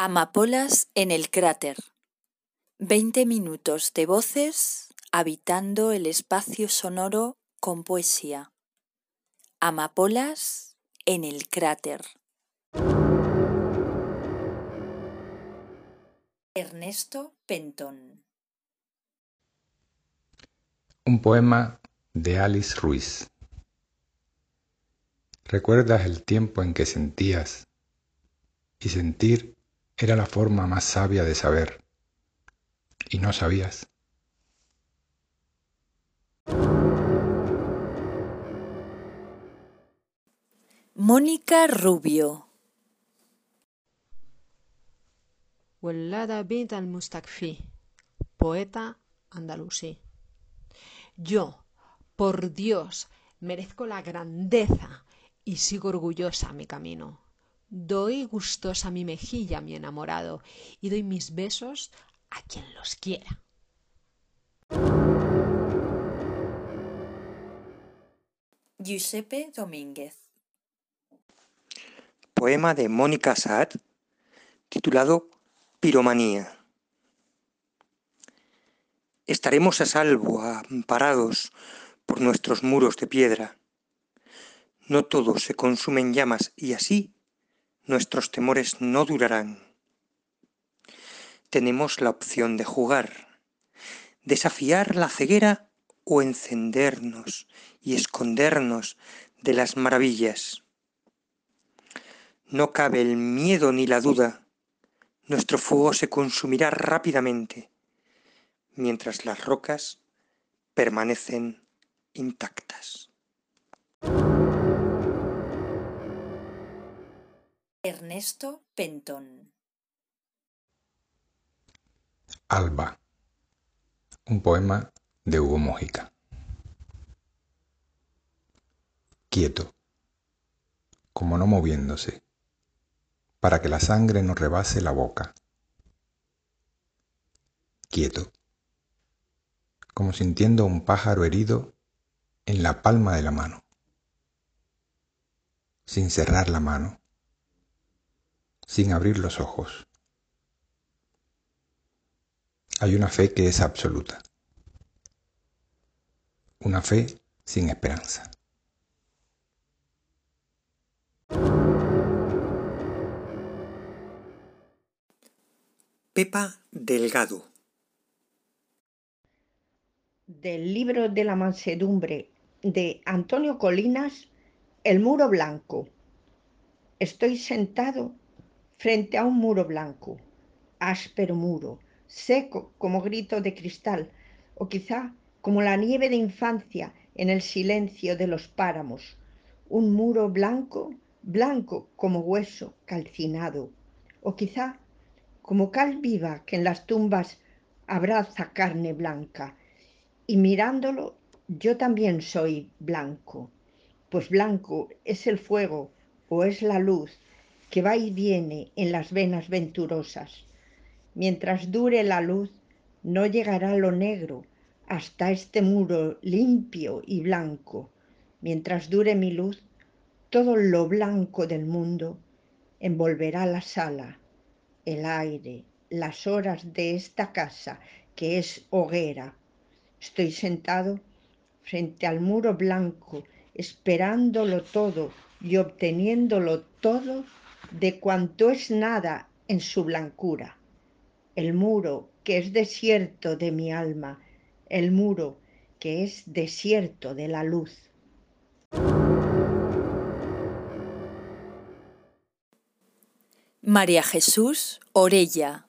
Amapolas en el cráter. Veinte minutos de voces habitando el espacio sonoro con poesía. Amapolas en el cráter. Ernesto Penton. Un poema de Alice Ruiz. ¿Recuerdas el tiempo en que sentías y sentir era la forma más sabia de saber y no sabías? Mónica Rubio. Bint al-Mustakfi, poeta andalusí. Yo, por Dios, merezco la grandeza y sigo orgullosa mi camino. Doy gustosa mi mejilla a mi enamorado y doy mis besos a quien los quiera. Giuseppe Domínguez. Poema de Mónica Saad titulado Piromanía. Estaremos a salvo, amparados por nuestros muros de piedra. No todo se consume en llamas y así nuestros temores no durarán. Tenemos la opción de jugar, desafiar la ceguera o encendernos y escondernos de las maravillas. No cabe el miedo ni la duda, nuestro fuego se consumirá rápidamente, mientras las rocas permanecen intactas. Ernesto Penton. Alba. Un poema de Hugo Mójica. Quieto, como no moviéndose, para que la sangre no rebase la boca. Quieto, como sintiendo un pájaro herido en la palma de la mano, sin cerrar la mano, sin abrir los ojos. Hay una fe que es absoluta, una fe sin esperanza. Pepa Delgado. Del libro de la mansedumbre de Antonio Colinas, El muro blanco. Estoy sentado frente a un muro blanco, áspero muro, seco como grito de cristal, o quizá como la nieve de infancia en el silencio de los páramos, un muro blanco, blanco como hueso calcinado, o quizá como cal viva que en las tumbas abraza carne blanca. Y mirándolo, yo también soy blanco, pues blanco es el fuego o es la luz que va y viene en las venas venturosas. Mientras dure la luz, no llegará lo negro hasta este muro limpio y blanco. Mientras dure mi luz, todo lo blanco del mundo envolverá la sala el aire, las horas de esta casa que es hoguera. Estoy sentado frente al muro blanco, esperándolo todo y obteniéndolo todo de cuanto es nada en su blancura. El muro que es desierto de mi alma, el muro que es desierto de la luz. María Jesús Orella.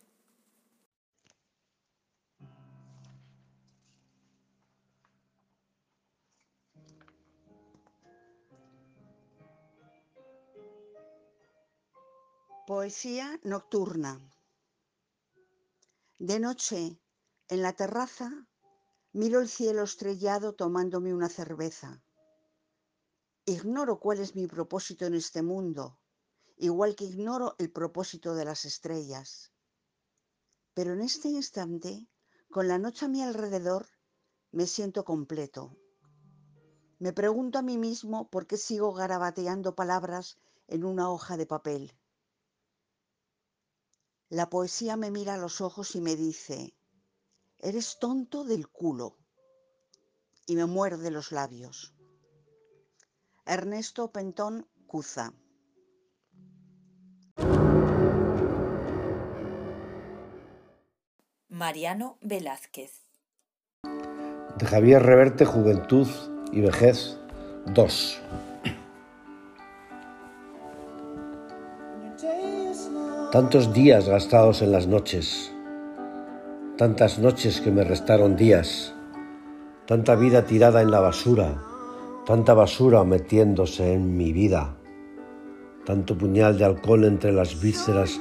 Poesía nocturna. De noche, en la terraza, miro el cielo estrellado tomándome una cerveza. Ignoro cuál es mi propósito en este mundo igual que ignoro el propósito de las estrellas. Pero en este instante, con la noche a mi alrededor, me siento completo. Me pregunto a mí mismo por qué sigo garabateando palabras en una hoja de papel. La poesía me mira a los ojos y me dice, eres tonto del culo. Y me muerde los labios. Ernesto Pentón Cuza. Mariano Velázquez. De Javier Reverte, Juventud y Vejez 2. Tantos días gastados en las noches, tantas noches que me restaron días, tanta vida tirada en la basura, tanta basura metiéndose en mi vida, tanto puñal de alcohol entre las vísceras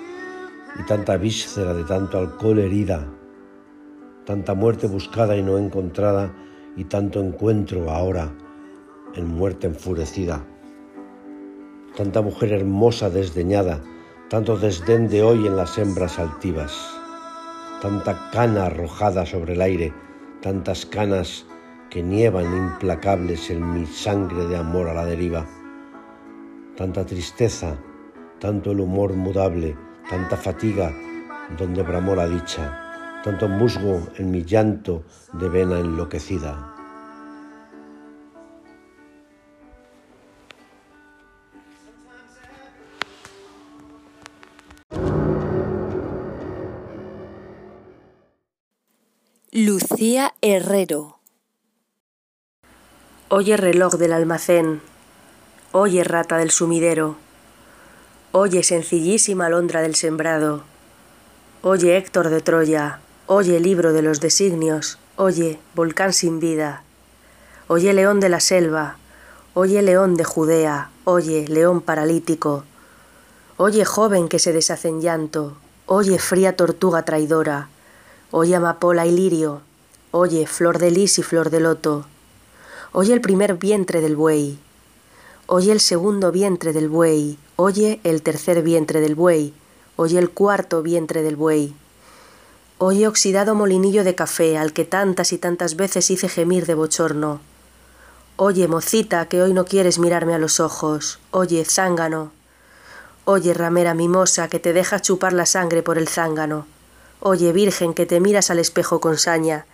y tanta víscera de tanto alcohol herida, tanta muerte buscada y no encontrada y tanto encuentro ahora en muerte enfurecida, tanta mujer hermosa desdeñada, tanto desdén de hoy en las hembras altivas, tanta cana arrojada sobre el aire, tantas canas que nievan implacables en mi sangre de amor a la deriva, tanta tristeza, tanto el humor mudable, tanta fatiga donde bramó la dicha, tanto musgo en mi llanto de vena enloquecida. Lucía Herrero. Oye reloj del almacén, oye rata del sumidero, oye sencillísima alondra del sembrado, oye Héctor de Troya, oye libro de los designios, oye volcán sin vida, oye león de la selva, oye león de Judea, oye león paralítico, oye joven que se deshace en llanto, oye fría tortuga traidora, Oye amapola y lirio, oye flor de lis y flor de loto, oye el primer vientre del buey, oye el segundo vientre del buey, oye el tercer vientre del buey, oye el cuarto vientre del buey, oye oxidado molinillo de café al que tantas y tantas veces hice gemir de bochorno, oye mocita que hoy no quieres mirarme a los ojos, oye zángano, oye ramera mimosa que te deja chupar la sangre por el zángano, Oye, Virgen, que te miras al espejo con saña.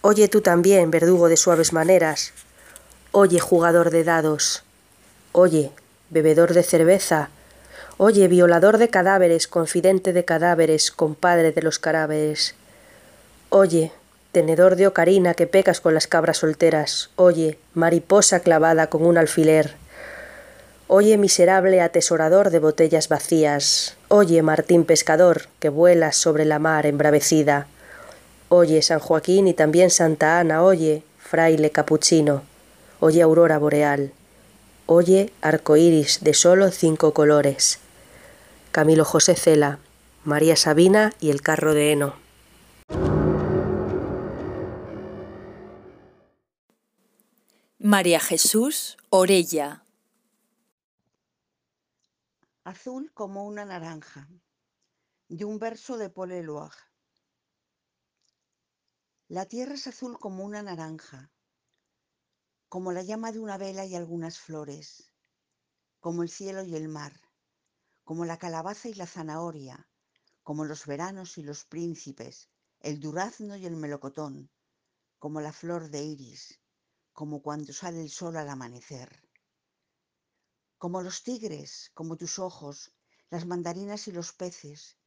Oye tú también, verdugo de suaves maneras. Oye, jugador de dados. Oye, bebedor de cerveza. Oye, violador de cadáveres, confidente de cadáveres, compadre de los cadáveres. Oye, tenedor de ocarina que pecas con las cabras solteras. Oye, mariposa clavada con un alfiler. Oye, miserable atesorador de botellas vacías. Oye, Martín pescador, que vuelas sobre la mar embravecida. Oye, San Joaquín y también Santa Ana. Oye, fraile capuchino. Oye, aurora boreal. Oye, arco iris de solo cinco colores. Camilo José Cela, María Sabina y el carro de heno. María Jesús Orella. Azul como una naranja, de un verso de Paul Eluard. La tierra es azul como una naranja, como la llama de una vela y algunas flores, como el cielo y el mar, como la calabaza y la zanahoria, como los veranos y los príncipes, el durazno y el melocotón, como la flor de iris, como cuando sale el sol al amanecer como los tigres, como tus ojos, las mandarinas y los peces,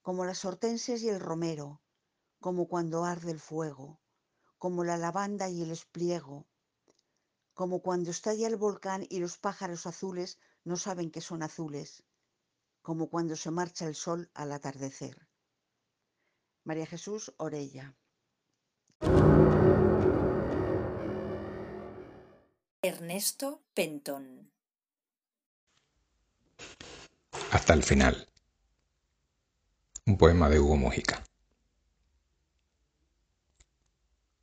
como las hortensias y el romero, como cuando arde el fuego, como la lavanda y el espliego, como cuando estalla el volcán y los pájaros azules no saben que son azules, como cuando se marcha el sol al atardecer. María Jesús Orella. Ernesto Pentón. Hasta el final. Un poema de Hugo Mujica.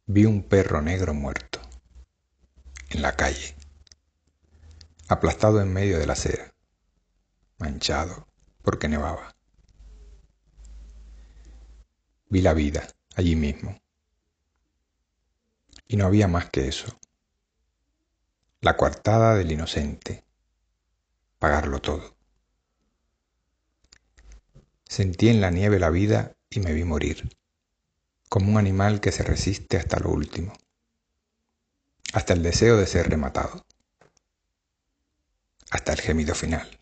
Vi un perro negro muerto en la calle, aplastado en medio de la acera, manchado porque nevaba. Vi la vida allí mismo. Y no había más que eso. La coartada del inocente. Pagarlo todo. Sentí en la nieve la vida y me vi morir, como un animal que se resiste hasta lo último, hasta el deseo de ser rematado, hasta el gemido final.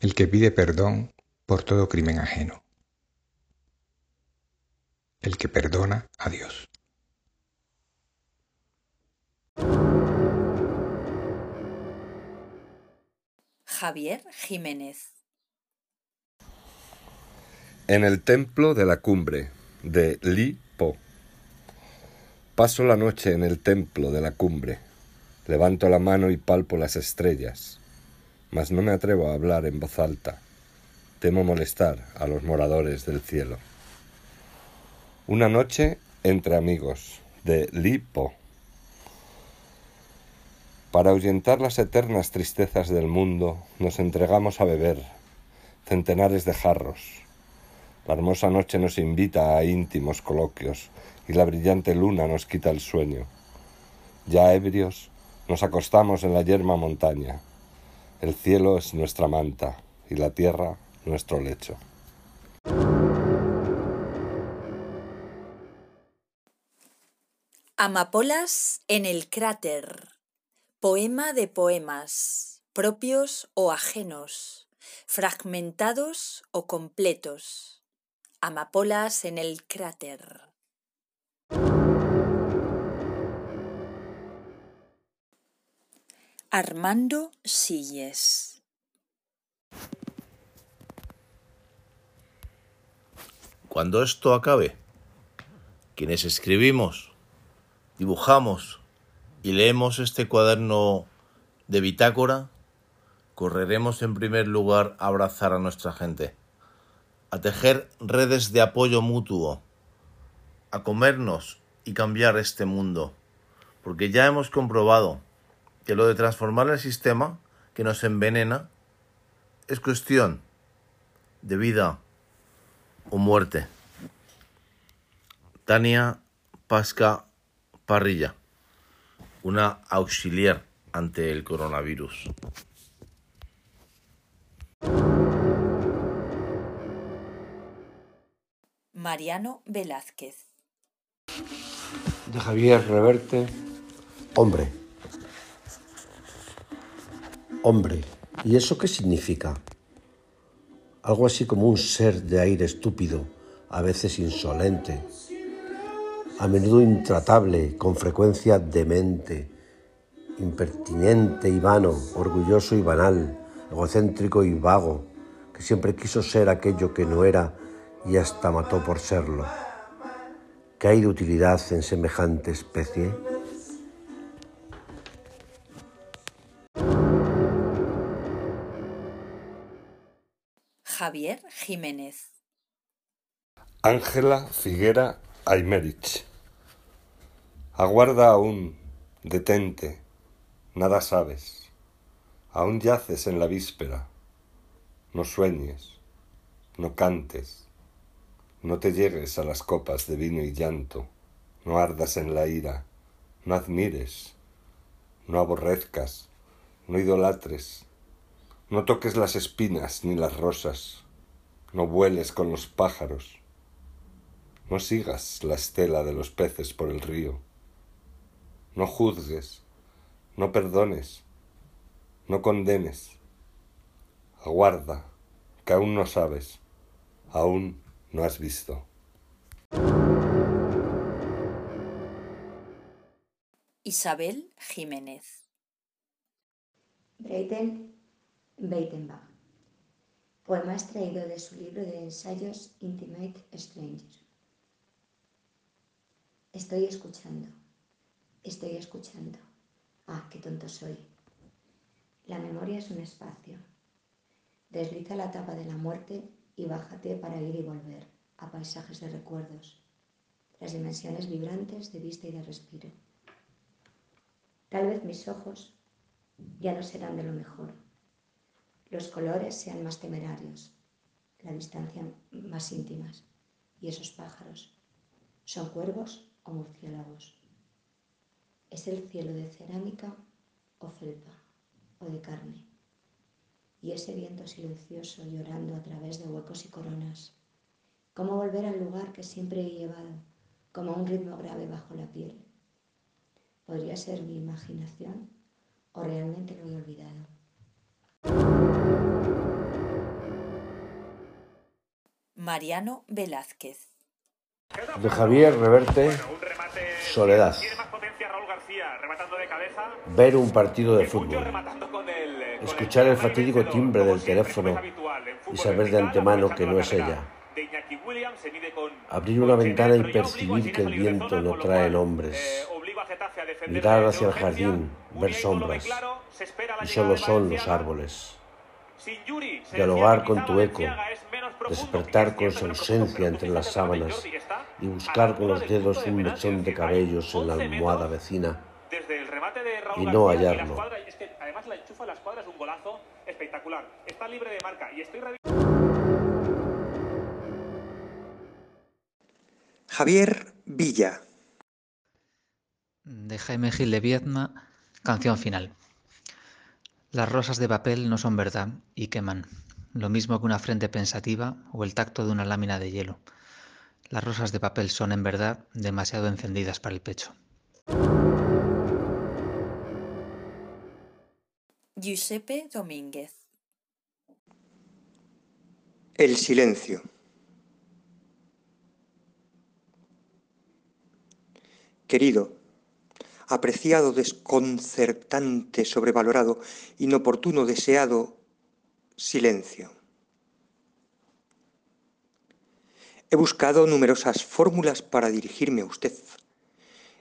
El que pide perdón por todo crimen ajeno. El que perdona a Dios. Javier Jiménez En el templo de la cumbre de Li Po. Paso la noche en el templo de la cumbre. Levanto la mano y palpo las estrellas, mas no me atrevo a hablar en voz alta. Temo molestar a los moradores del cielo. Una noche entre amigos de Li Po. Para ahuyentar las eternas tristezas del mundo, nos entregamos a beber centenares de jarros la hermosa noche nos invita a íntimos coloquios y la brillante luna nos quita el sueño. Ya ebrios, nos acostamos en la yerma montaña. El cielo es nuestra manta y la tierra nuestro lecho. Amapolas en el cráter. Poema de poemas, propios o ajenos, fragmentados o completos Amapolas en el cráter. Armando Silles. Cuando esto acabe, quienes escribimos, dibujamos y leemos este cuaderno de bitácora, correremos en primer lugar a abrazar a nuestra gente a tejer redes de apoyo mutuo, a comernos y cambiar este mundo, porque ya hemos comprobado que lo de transformar el sistema que nos envenena es cuestión de vida o muerte. Tania Pasca Parrilla, una auxiliar ante el coronavirus. Mariano Velázquez. De Javier Reverte, hombre. Hombre, ¿y eso qué significa? Algo así como un ser de aire estúpido, a veces insolente, a menudo intratable, con frecuencia demente, impertinente y vano, orgulloso y banal, egocéntrico y vago, que siempre quiso ser aquello que no era y hasta mató por serlo. ¿Qué hay de utilidad en semejante especie? Javier Jiménez. Ángela Figuera Aymerich. Aguarda aún, detente, nada sabes. Aún yaces en la víspera. No sueñes, no cantes no te llegues a las copas de vino y llanto, no ardas en la ira, no admires, no aborrezcas, no idolatres, no toques las espinas ni las rosas, no vueles con los pájaros, no sigas la estela de los peces por el río, no juzgues, no perdones, no condenes, aguarda, que aún no sabes, aún no has visto. Isabel Jiménez. Breiten Beitenbach. Poema extraído de su libro de ensayos Intimate Stranger. Estoy escuchando. Estoy escuchando. Ah, qué tonto soy. La memoria es un espacio. Desliza la tapa de la muerte y bájate para ir y volver a paisajes de recuerdos, las dimensiones vibrantes de vista y de respiro. Tal vez mis ojos ya no serán de lo mejor, los colores sean más temerarios, la distancia más íntimas, y esos pájaros, ¿son cuervos o murciélagos? ¿Es el cielo de cerámica o felpa o de carne? y ese viento silencioso llorando a través de huecos y coronas. ¿Cómo volver al lugar que siempre he llevado, como un ritmo grave bajo la piel? ¿Podría ser mi imaginación o realmente lo he olvidado? Mariano Velázquez. De Javier Reverte, Soledad. Ver un partido de fútbol. Escuchar el fatídico timbre del teléfono y saber de antemano que no es ella. Abrir una ventana y percibir que el viento no trae nombres. Mirar hacia el jardín, ver sombras. Y solo son los árboles. Dialogar con tu eco, despertar con su ausencia entre las sábanas y buscar con los dedos un mechón de cabellos en la almohada vecina y no hallarlo. Además la enchufa a la escuadra es un golazo espectacular. Está libre de marca y estoy Javier Villa. De Jaime Gil de Viedma, canción final. Las rosas de papel no son verdad y queman, lo mismo que una frente pensativa o el tacto de una lámina de hielo. Las rosas de papel son en verdad demasiado encendidas para el pecho. Giuseppe Domínguez. El silencio. Querido, apreciado, desconcertante, sobrevalorado, inoportuno, deseado, silencio. He buscado numerosas fórmulas para dirigirme a usted.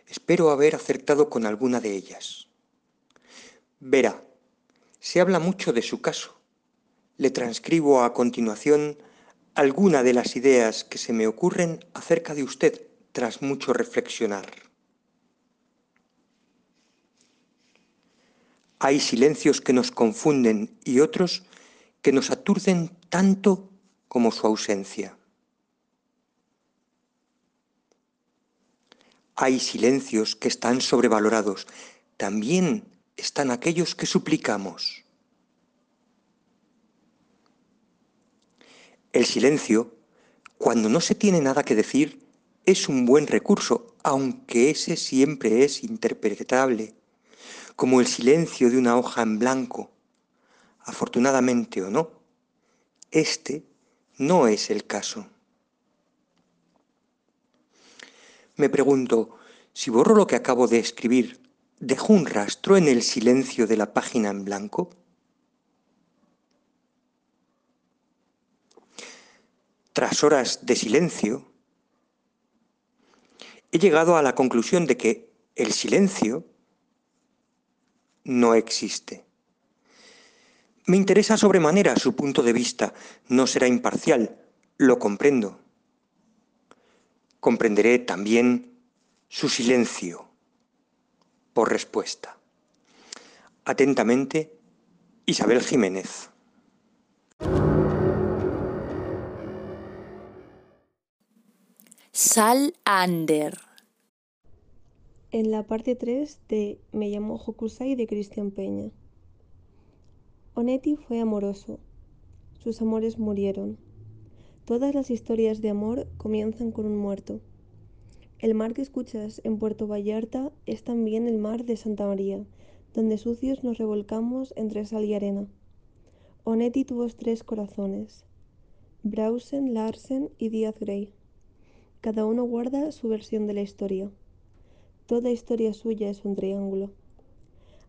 Espero haber acertado con alguna de ellas. Verá, se habla mucho de su caso. Le transcribo a continuación alguna de las ideas que se me ocurren acerca de usted tras mucho reflexionar. Hay silencios que nos confunden y otros que nos aturden tanto como su ausencia. Hay silencios que están sobrevalorados. También están aquellos que suplicamos. El silencio, cuando no se tiene nada que decir, es un buen recurso, aunque ese siempre es interpretable, como el silencio de una hoja en blanco. Afortunadamente o no, este no es el caso. Me pregunto, si borro lo que acabo de escribir, ¿dejo un rastro en el silencio de la página en blanco? Tras horas de silencio, he llegado a la conclusión de que el silencio no existe. Me interesa sobremanera su punto de vista, no será imparcial, lo comprendo comprenderé también su silencio por respuesta. Atentamente, Isabel Jiménez. Sal Ander. En la parte 3 de Me llamo Hokusai de Cristian Peña. Onetti fue amoroso. Sus amores murieron. Todas las historias de amor comienzan con un muerto. El mar que escuchas en Puerto Vallarta es también el mar de Santa María, donde sucios nos revolcamos entre sal y arena. Onetti tuvo tres corazones, Brausen, Larsen y Díaz Grey. Cada uno guarda su versión de la historia. Toda historia suya es un triángulo.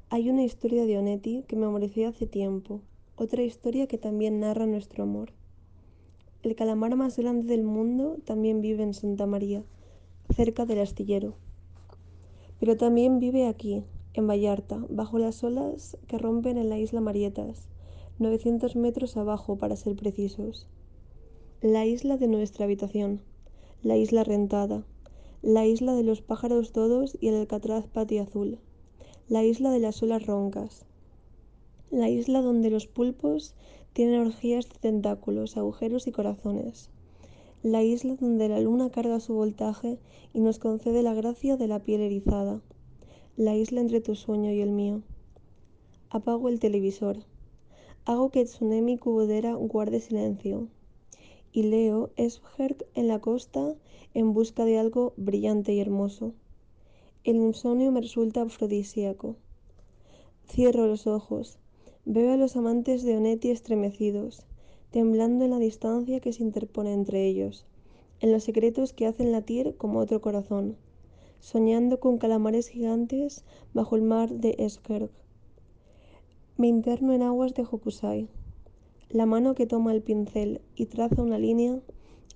Hay una historia de Onetti que memorizé hace tiempo, otra historia que también narra nuestro amor. El calamar más grande del mundo también vive en Santa María, cerca del astillero. Pero también vive aquí, en Vallarta, bajo las olas que rompen en la isla Marietas, 900 metros abajo para ser precisos. La isla de nuestra habitación, la isla rentada, la isla de los pájaros todos y el alcatraz azul, la isla de las olas roncas, la isla donde los pulpos tienen orgías de tentáculos, agujeros y corazones. La isla donde la luna carga su voltaje y nos concede la gracia de la piel erizada. La isla entre tu sueño y el mío. Apago el televisor. Hago que Tsunemi Kubodera guarde silencio. Y leo Esbjerg en la costa en busca de algo brillante y hermoso. El insomnio me resulta afrodisíaco. Cierro los ojos. Veo a los amantes de Onetti estremecidos, temblando en la distancia que se interpone entre ellos, en los secretos que hacen latir como otro corazón, soñando con calamares gigantes bajo el mar de Esbjerg. Me interno en aguas de Hokusai. La mano que toma el pincel y traza una línea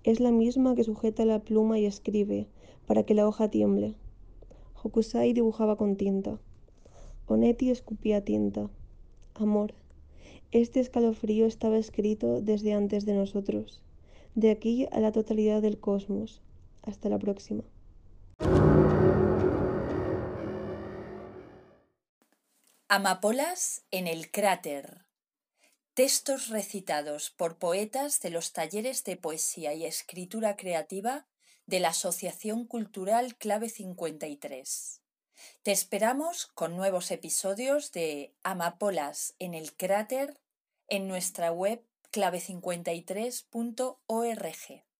es la misma que sujeta la pluma y escribe para que la hoja tiemble. Hokusai dibujaba con tinta. Onetti escupía tinta. Amor. Este escalofrío estaba escrito desde antes de nosotros, de aquí a la totalidad del cosmos. Hasta la próxima. Amapolas en el cráter. Textos recitados por poetas de los talleres de poesía y escritura creativa de la Asociación Cultural Clave 53. Te esperamos con nuevos episodios de Amapolas en el cráter en nuestra web clave53.org.